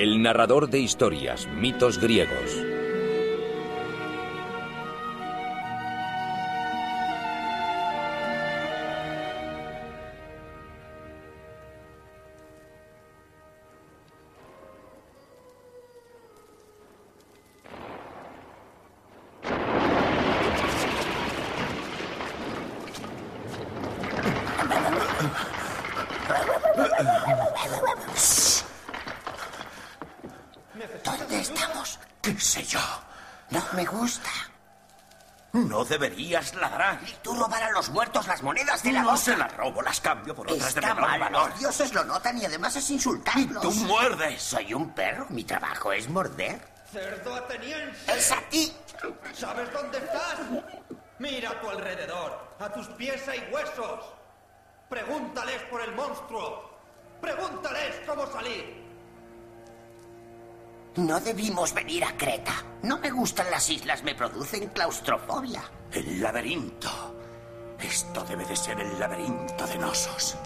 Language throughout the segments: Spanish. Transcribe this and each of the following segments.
El narrador de historias, mitos griegos. Deberías ladrar. Y tú robar a los muertos las monedas de la No boca. se las robo, las cambio por otras de menor mal, valor. los dioses lo notan y además es insultarlos. Tú muerdes. Soy un perro, mi trabajo es morder. ¡Cerdo ateniense! ¡Es a ti! ¿Sabes dónde estás? Mira a tu alrededor. A tus pies hay huesos. Pregúntales por el monstruo. Pregúntales cómo salir. No debimos venir a Creta. No me gustan las islas, me producen claustrofobia. El laberinto. Esto debe de ser el laberinto de Nosos.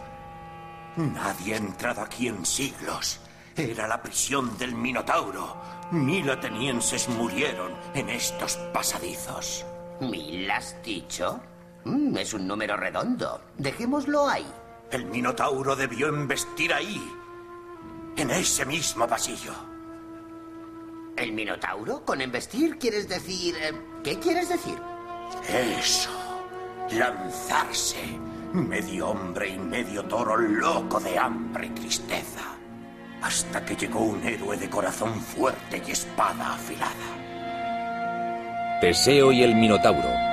Nadie ha entrado aquí en siglos. Era la prisión del Minotauro. Mil atenienses murieron en estos pasadizos. ¿Mil has dicho? Mm, es un número redondo. Dejémoslo ahí. El Minotauro debió embestir ahí, en ese mismo pasillo. ¿El Minotauro? ¿Con embestir quieres decir... eh, ¿Qué quieres decir? Eso, lanzarse, medio hombre y medio toro loco de hambre y tristeza, hasta que llegó un héroe de corazón fuerte y espada afilada. Teseo y el Minotauro.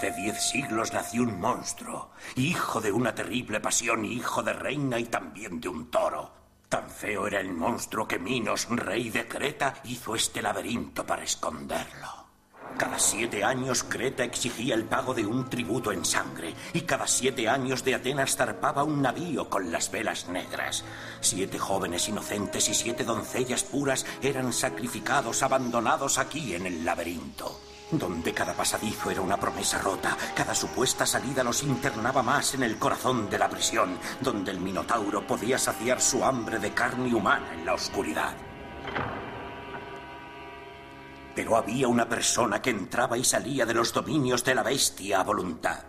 De diez siglos nació un monstruo, hijo de una terrible pasión, hijo de reina y también de un toro. Tan feo era el monstruo que Minos, rey de Creta, hizo este laberinto para esconderlo. Cada siete años Creta exigía el pago de un tributo en sangre y cada siete años de Atenas zarpaba un navío con las velas negras. Siete jóvenes inocentes y siete doncellas puras eran sacrificados, abandonados aquí en el laberinto donde cada pasadizo era una promesa rota, cada supuesta salida los internaba más en el corazón de la prisión, donde el Minotauro podía saciar su hambre de carne humana en la oscuridad. Pero había una persona que entraba y salía de los dominios de la bestia a voluntad.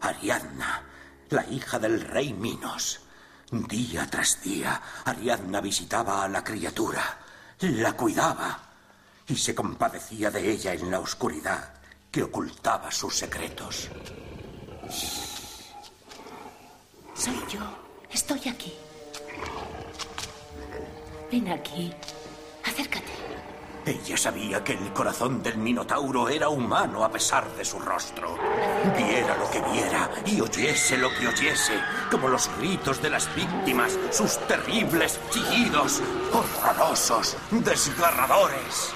Ariadna, la hija del rey Minos. Día tras día, Ariadna visitaba a la criatura, la cuidaba y se compadecía de ella en la oscuridad que ocultaba sus secretos. Soy yo. Estoy aquí. Ven aquí. Acércate. Ella sabía que el corazón del Minotauro era humano a pesar de su rostro. Viera lo que viera y oyese lo que oyese, como los gritos de las víctimas, sus terribles chillidos, horrorosos, desgarradores.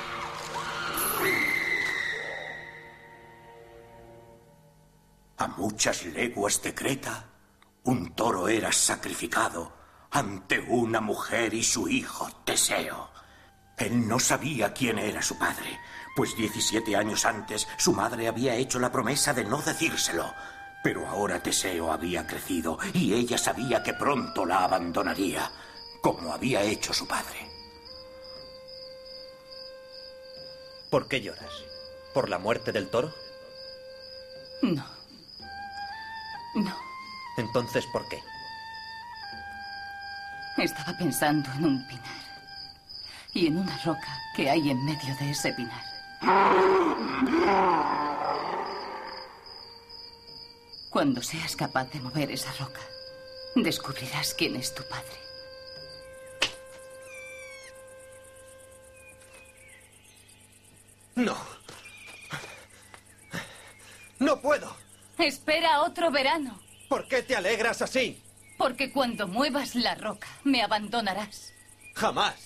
Muchas leguas de Creta, un toro era sacrificado ante una mujer y su hijo, Teseo. Él no sabía quién era su padre, pues 17 años antes su madre había hecho la promesa de no decírselo. Pero ahora Teseo había crecido y ella sabía que pronto la abandonaría, como había hecho su padre. ¿Por qué lloras? ¿Por la muerte del toro? No. No. Entonces, ¿por qué? Estaba pensando en un pinar. Y en una roca que hay en medio de ese pinar. Cuando seas capaz de mover esa roca, descubrirás quién es tu padre. No. No puedo. Espera otro verano. ¿Por qué te alegras así? Porque cuando muevas la roca, me abandonarás. Jamás.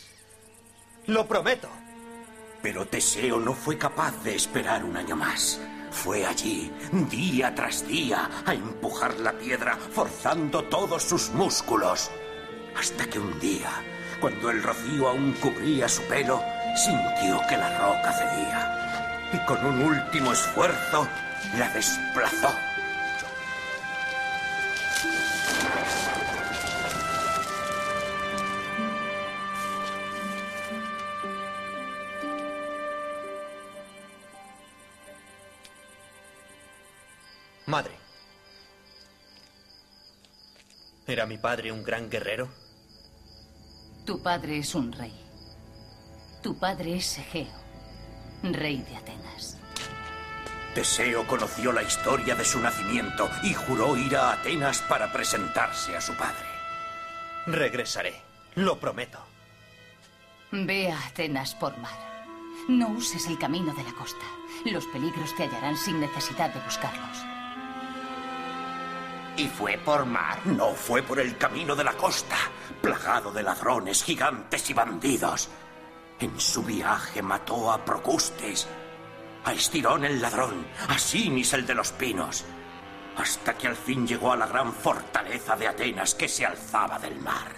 Lo prometo. Pero Teseo no fue capaz de esperar un año más. Fue allí, día tras día, a empujar la piedra, forzando todos sus músculos. Hasta que un día, cuando el rocío aún cubría su pelo, sintió que la roca cedía. Y con un último esfuerzo, la desplazó. ¿Era mi padre un gran guerrero? Tu padre es un rey. Tu padre es Egeo, rey de Atenas. Teseo conoció la historia de su nacimiento y juró ir a Atenas para presentarse a su padre. Regresaré. Lo prometo. Ve a Atenas por mar. No uses el camino de la costa. Los peligros te hallarán sin necesidad de buscarlos. ¿Y fue por mar? No fue por el camino de la costa, plagado de ladrones, gigantes y bandidos. En su viaje mató a Procustes, a Estirón el ladrón, a Sinis el de los pinos, hasta que al fin llegó a la gran fortaleza de Atenas que se alzaba del mar.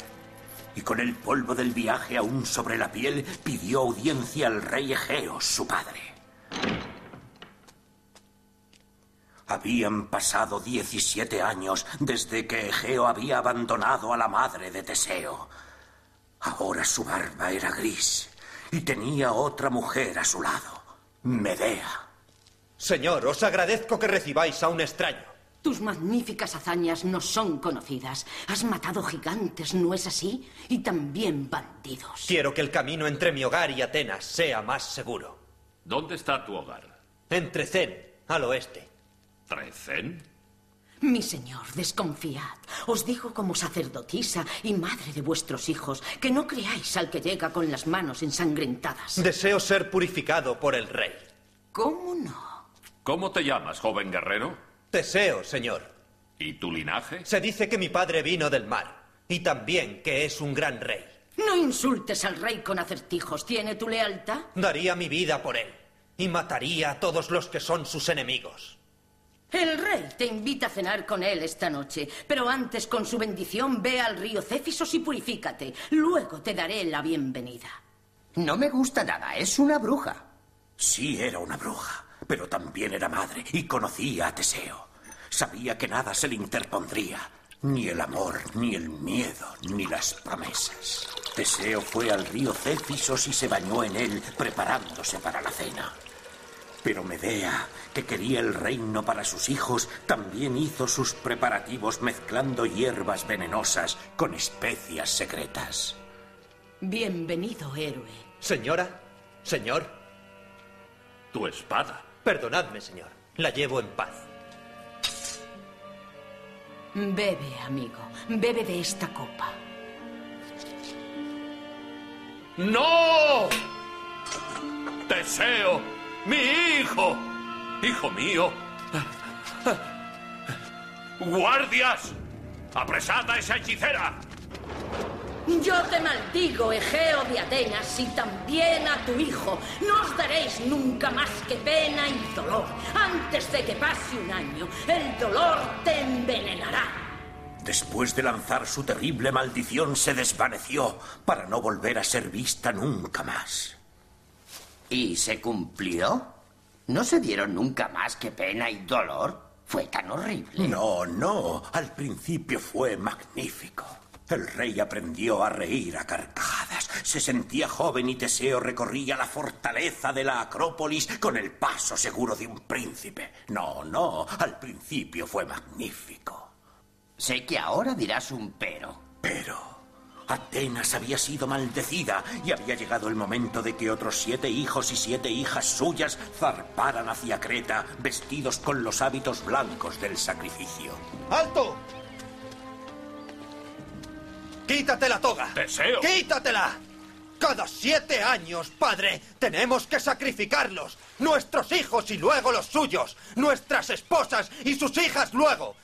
Y con el polvo del viaje aún sobre la piel, pidió audiencia al rey Egeo, su padre. Habían pasado 17 años desde que Egeo había abandonado a la madre de Teseo. Ahora su barba era gris y tenía otra mujer a su lado, Medea. Señor, os agradezco que recibáis a un extraño. Tus magníficas hazañas no son conocidas. Has matado gigantes, ¿no es así? Y también bandidos. Quiero que el camino entre mi hogar y Atenas sea más seguro. ¿Dónde está tu hogar? Entre Zen, al oeste. ¿Trecén? Mi señor, desconfiad. Os digo como sacerdotisa y madre de vuestros hijos que no creáis al que llega con las manos ensangrentadas. Deseo ser purificado por el rey. ¿Cómo no? ¿Cómo te llamas, joven guerrero? Teseo, señor. ¿Y tu linaje? Se dice que mi padre vino del mar y también que es un gran rey. No insultes al rey con acertijos. ¿Tiene tu lealtad? Daría mi vida por él y mataría a todos los que son sus enemigos. El rey te invita a cenar con él esta noche, pero antes con su bendición ve al río Céfisos y purifícate. Luego te daré la bienvenida. No me gusta nada, es una bruja. Sí era una bruja, pero también era madre y conocía a Teseo. Sabía que nada se le interpondría, ni el amor, ni el miedo, ni las promesas. Teseo fue al río Céfisos y se bañó en él, preparándose para la cena. Pero Medea, que quería el reino para sus hijos, también hizo sus preparativos mezclando hierbas venenosas con especias secretas. Bienvenido, héroe. Señora, señor, Tu espada. perdonadme, señor. La llevo en paz. Bebe, amigo. Bebe de esta copa. ¡No! Teseo, mi hijo. Hijo mío. ¡Guardias! ¡Apresad a esa hechicera! Yo te maldigo, Egeo de Atenas, y también a tu hijo. No os daréis nunca más que pena y dolor. Antes de que pase un año, el dolor te envenenará. Después de lanzar su terrible maldición, se desvaneció para no volver a ser vista nunca más. ¿Y se cumplió? ¿No se dieron nunca más que pena y dolor? Fue tan horrible. No, no. Al principio fue magnífico. El rey aprendió a reír a carcajadas. Se sentía joven y Teseo recorría la fortaleza de la Acrópolis con el paso seguro de un príncipe. No, no. Al principio fue magnífico. Sé que ahora dirás un pero. Pero Atenas había sido maldecida y había llegado el momento de que otros siete hijos y siete hijas suyas zarparan hacia Creta vestidos con los hábitos blancos del sacrificio. ¡Alto! ¡Quítate la toga! ¡Teseo! ¡Quítatela! Cada siete años, padre, tenemos que sacrificarlos. Nuestros hijos y luego los suyos. Nuestras esposas y sus hijas luego.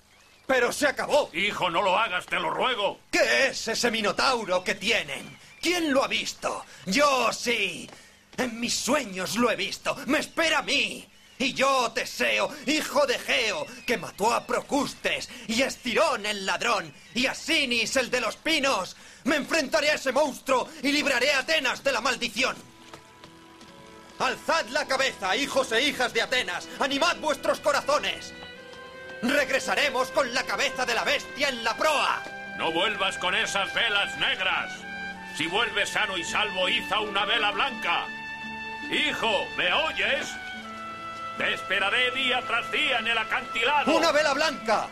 Pero se acabó. Hijo, no lo hagas, te lo ruego. ¿Qué es ese minotauro que tienen? ¿Quién lo ha visto? Yo sí. En mis sueños lo he visto. Me espera a mí. Y yo, Teseo, hijo de Geo, que mató a Procustes, y a Estirón el ladrón, y a Sinis el de los pinos, me enfrentaré a ese monstruo y libraré a Atenas de la maldición. Alzad la cabeza, hijos e hijas de Atenas, animad vuestros corazones. Regresaremos con la cabeza de la bestia en la proa. No vuelvas con esas velas negras. Si vuelves sano y salvo, iza una vela blanca. Hijo, ¿me oyes? Te esperaré día tras día en el acantilado. ¡Una vela blanca!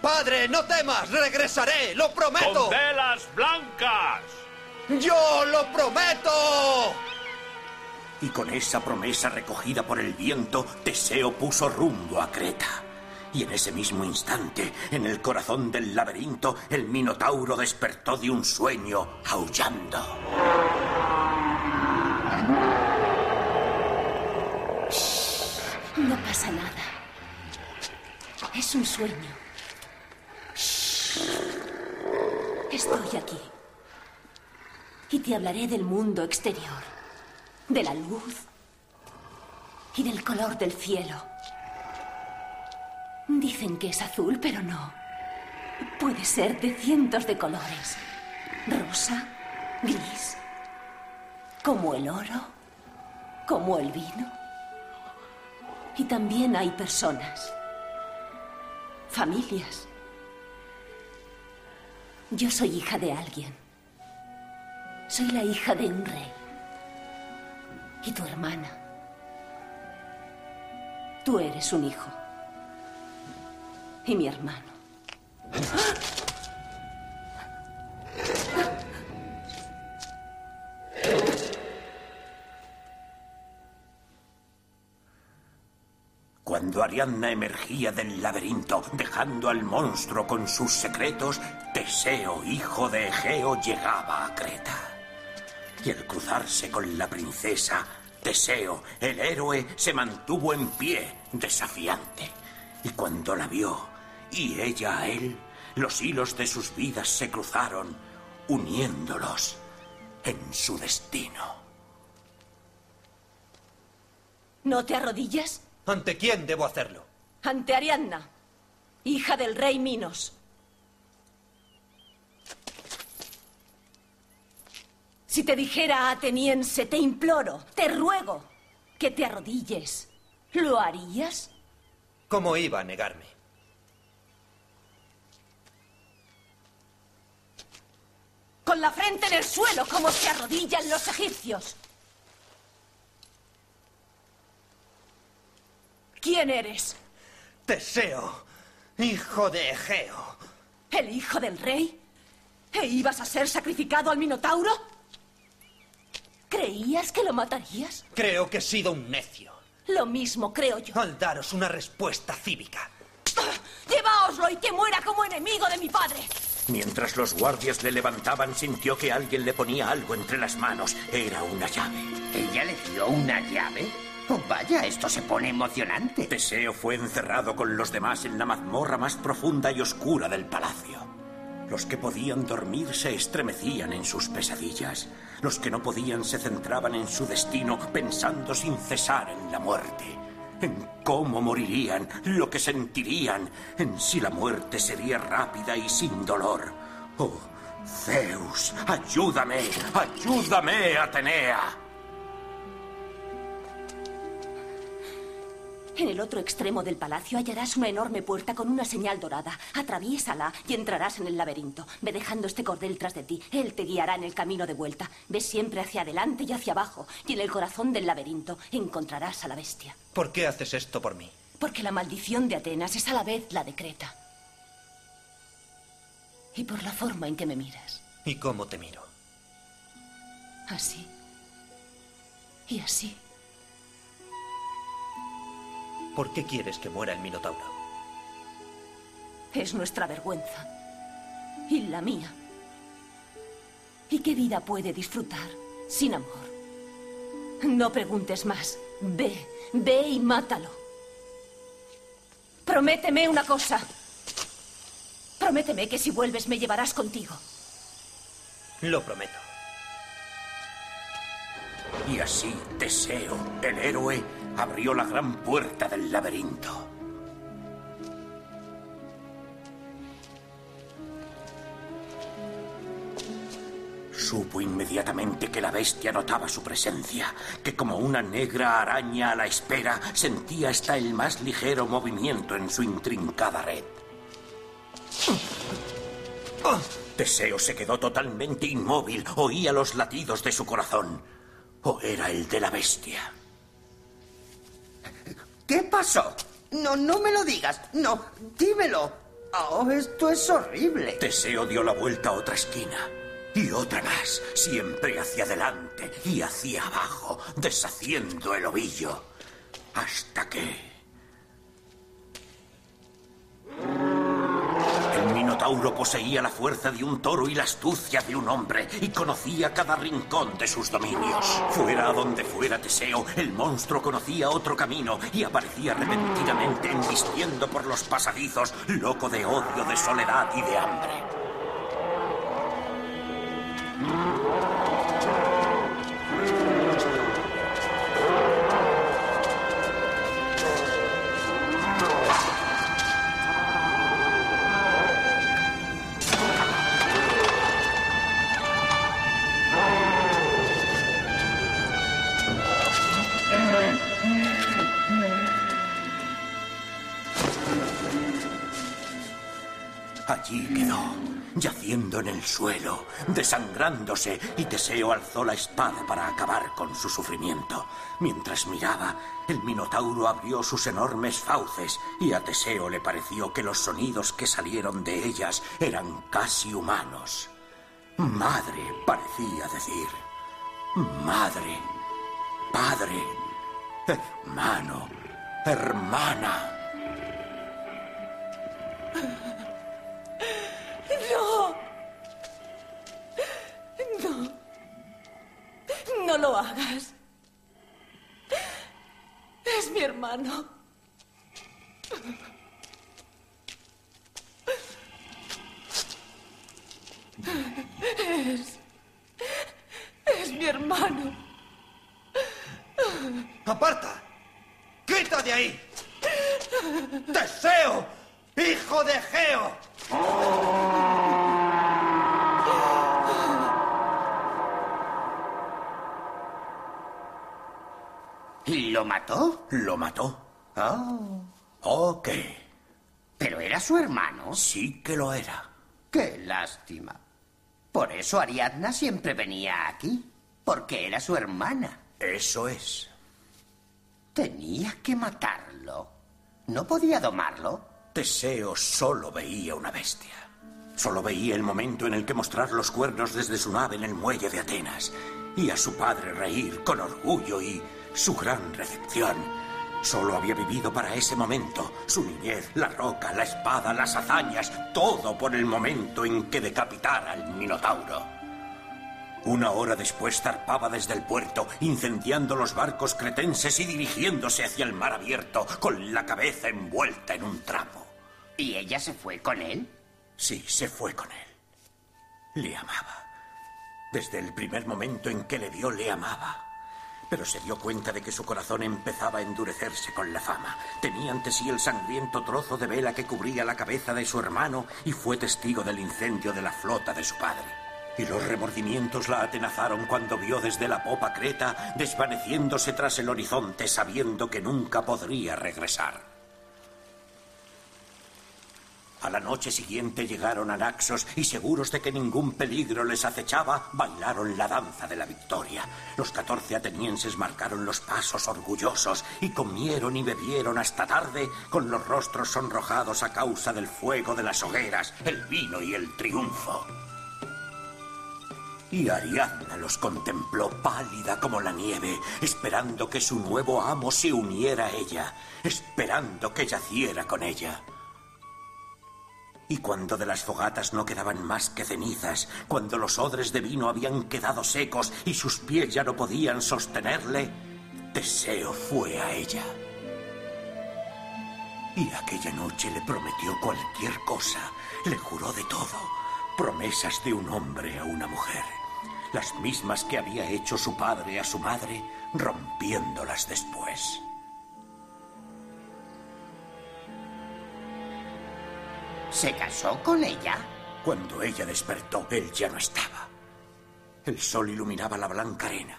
Padre, no temas, regresaré, lo prometo. Con velas blancas. Yo lo prometo. Y con esa promesa recogida por el viento, Teseo puso rumbo a Creta. Y en ese mismo instante, en el corazón del laberinto, el Minotauro despertó de un sueño, aullando. No pasa nada. Es un sueño. Estoy aquí. Y te hablaré del mundo exterior, de la luz y del color del cielo. Dicen que es azul, pero no. Puede ser de cientos de colores. Rosa, gris, como el oro, como el vino. Y también hay personas, familias. Yo soy hija de alguien. Soy la hija de un rey. Y tu hermana. Tú eres un hijo. Y mi hermano. Cuando Ariadna emergía del laberinto, dejando al monstruo con sus secretos, Teseo, hijo de Egeo, llegaba a Creta. Y al cruzarse con la princesa, Teseo, el héroe, se mantuvo en pie, desafiante. Y cuando la vio, y ella a él, los hilos de sus vidas se cruzaron, uniéndolos en su destino. ¿No te arrodillas? ¿Ante quién debo hacerlo? Ante Ariadna, hija del rey Minos. Si te dijera ateniense, te imploro, te ruego que te arrodilles, ¿lo harías? ¿Cómo iba a negarme? Con la frente en el suelo, como se arrodillan los egipcios. ¿Quién eres? Teseo, hijo de Egeo. ¿El hijo del rey? ¿E ibas a ser sacrificado al Minotauro? ¿Creías que lo matarías? Creo que he sido un necio. Lo mismo creo yo. Al daros una respuesta cívica. ¡Lleváoslo y que muera como enemigo de mi padre! Mientras los guardias le levantaban, sintió que alguien le ponía algo entre las manos. Era una llave. ¿Ella le dio una llave? Oh, vaya, esto se pone emocionante. Teseo fue encerrado con los demás en la mazmorra más profunda y oscura del palacio. Los que podían dormir se estremecían en sus pesadillas. Los que no podían se centraban en su destino, pensando sin cesar en la muerte. En cómo morirían, lo que sentirían, en si la muerte sería rápida y sin dolor. Oh, Zeus, ayúdame, ayúdame, Atenea. En el otro extremo del palacio hallarás una enorme puerta con una señal dorada. Atraviésala y entrarás en el laberinto. Ve dejando este cordel tras de ti. Él te guiará en el camino de vuelta. Ve siempre hacia adelante y hacia abajo. Y en el corazón del laberinto encontrarás a la bestia. ¿Por qué haces esto por mí? Porque la maldición de Atenas es a la vez la de Creta. Y por la forma en que me miras. ¿Y cómo te miro? Así. Y así. ¿Por qué quieres que muera el Minotauro? Es nuestra vergüenza. Y la mía. ¿Y qué vida puede disfrutar sin amor? No preguntes más. Ve, ve y mátalo. Prométeme una cosa. Prométeme que si vuelves me llevarás contigo. Lo prometo. Y así Teseo, el héroe, abrió la gran puerta del laberinto. Supo inmediatamente que la bestia notaba su presencia, que como una negra araña a la espera sentía hasta el más ligero movimiento en su intrincada red. Teseo se quedó totalmente inmóvil, oía los latidos de su corazón. ¿O era el de la bestia? ¿Qué pasó? No, no me lo digas. No, dímelo. Oh, esto es horrible. Teseo dio la vuelta a otra esquina. Y otra más, siempre hacia adelante y hacia abajo, deshaciendo el ovillo. Hasta que... Minotauro poseía la fuerza de un toro y la astucia de un hombre y conocía cada rincón de sus dominios. Fuera a donde fuera Teseo, el monstruo conocía otro camino y aparecía repentinamente embistiendo por los pasadizos, loco de odio, de soledad y de hambre. Allí quedó, yaciendo en el suelo, desangrándose, y Teseo alzó la espada para acabar con su sufrimiento. Mientras miraba, el Minotauro abrió sus enormes fauces, y a Teseo le pareció que los sonidos que salieron de ellas eran casi humanos. Madre, parecía decir. Madre, padre, hermano, hermana. Hagas. Es mi hermano. Es. Es mi hermano. ¡Aparta! ¡Quita de ahí! ¡Teseo! ¡Hijo de Geo! ¿Lo mató? ¿Lo mató? Oh. ¿O qué? ¿Pero era su hermano? Sí que lo era. Qué lástima. Por eso Ariadna siempre venía aquí. Porque era su hermana. Eso es. Tenía que matarlo. ¿No podía domarlo? Teseo solo veía una bestia. Solo veía el momento en el que mostrar los cuernos desde su nave en el muelle de Atenas y a su padre reír con orgullo y su gran recepción. Solo había vivido para ese momento. Su niñez, la roca, la espada, las hazañas, todo por el momento en que decapitara al Minotauro. Una hora después zarpaba desde el puerto, incendiando los barcos cretenses y dirigiéndose hacia el mar abierto, con la cabeza envuelta en un trapo. ¿Y ella se fue con él? Sí, se fue con él. Le amaba. Desde el primer momento en que le vio, le amaba. Pero se dio cuenta de que su corazón empezaba a endurecerse con la fama. Tenía ante sí el sangriento trozo de vela que cubría la cabeza de su hermano y fue testigo del incendio de la flota de su padre. Y los remordimientos la atenazaron cuando vio desde la popa Creta desvaneciéndose tras el horizonte sabiendo que nunca podría regresar. A la noche siguiente llegaron a Naxos y seguros de que ningún peligro les acechaba, bailaron la danza de la victoria. Los catorce atenienses marcaron los pasos orgullosos y comieron y bebieron hasta tarde con los rostros sonrojados a causa del fuego de las hogueras, el vino y el triunfo. Y Ariadna los contempló pálida como la nieve, esperando que su nuevo amo se uniera a ella, esperando que yaciera con ella. Y cuando de las fogatas no quedaban más que cenizas, cuando los odres de vino habían quedado secos y sus pies ya no podían sostenerle, Teseo fue a ella. Y aquella noche le prometió cualquier cosa, le juró de todo, promesas de un hombre a una mujer, las mismas que había hecho su padre a su madre, rompiéndolas después. ¿Se casó con ella? Cuando ella despertó, él ya no estaba. El sol iluminaba la blanca arena.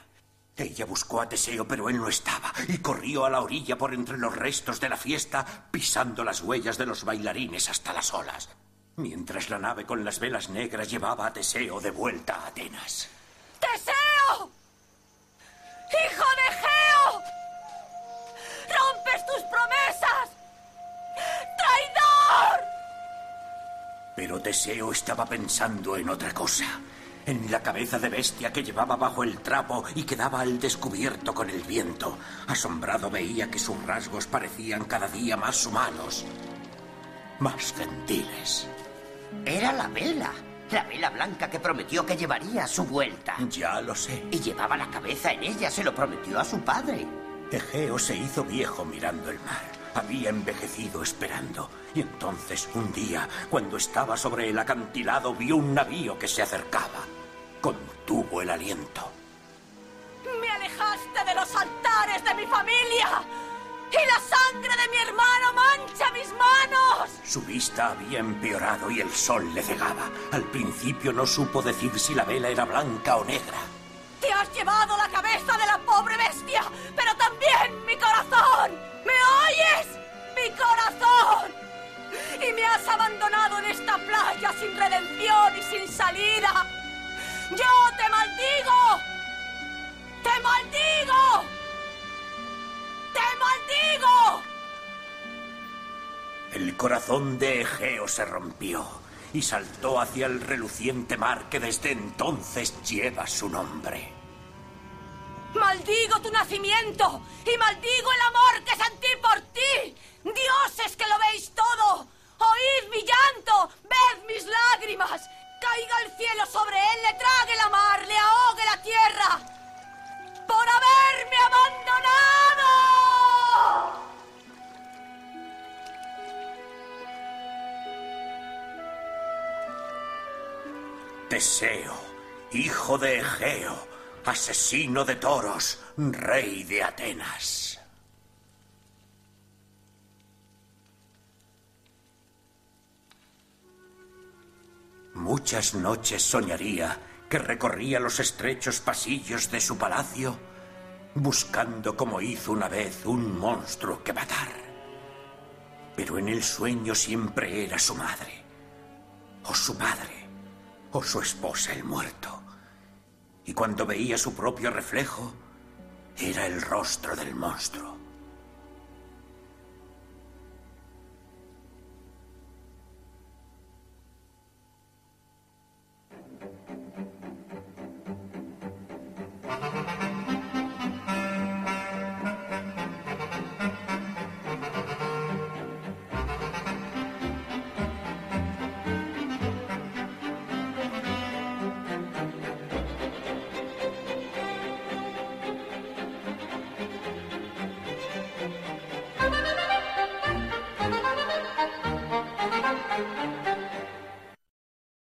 Ella buscó a Teseo, pero él no estaba, y corrió a la orilla por entre los restos de la fiesta, pisando las huellas de los bailarines hasta las olas, mientras la nave con las velas negras llevaba a Teseo de vuelta a Atenas. ¡Teseo! ¡Hijo de Geo! ¡Rompes tus promesas! ¡Traidor! Pero Teseo estaba pensando en otra cosa. En la cabeza de bestia que llevaba bajo el trapo y quedaba al descubierto con el viento. Asombrado veía que sus rasgos parecían cada día más humanos, más gentiles. Era la vela. La vela blanca que prometió que llevaría a su vuelta. Ya lo sé. Y llevaba la cabeza en ella, se lo prometió a su padre. Egeo se hizo viejo mirando el mar. Había envejecido esperando. Y entonces, un día, cuando estaba sobre el acantilado, vio un navío que se acercaba. Contuvo el aliento. ¡Me alejaste de los altares de mi familia! ¡Y la sangre de mi hermano mancha mis manos! Su vista había empeorado y el sol le cegaba. Al principio no supo decir si la vela era blanca o negra. ¡Te has llevado la cabeza de la pobre bestia! ¡Pero también mi corazón! ¿Me oyes? ¡Mi corazón! Y me has abandonado en esta playa sin redención y sin salida. ¡Yo te maldigo! ¡Te maldigo! ¡Te maldigo! El corazón de Egeo se rompió y saltó hacia el reluciente mar que desde entonces lleva su nombre. ¡Maldigo tu nacimiento! ¡Y maldigo el amor que sentí por ti! ¡Dioses que lo veis todo! ¡Oíd mi llanto! ¡Ved mis lágrimas! ¡Caiga el cielo sobre él, le trague la mar, le ahogue la tierra! ¡Por haberme abandonado! Teseo, hijo de Egeo, asesino de toros, rey de Atenas. Muchas noches soñaría que recorría los estrechos pasillos de su palacio buscando como hizo una vez un monstruo que matar. Pero en el sueño siempre era su madre, o su padre, o su esposa el muerto. Y cuando veía su propio reflejo, era el rostro del monstruo.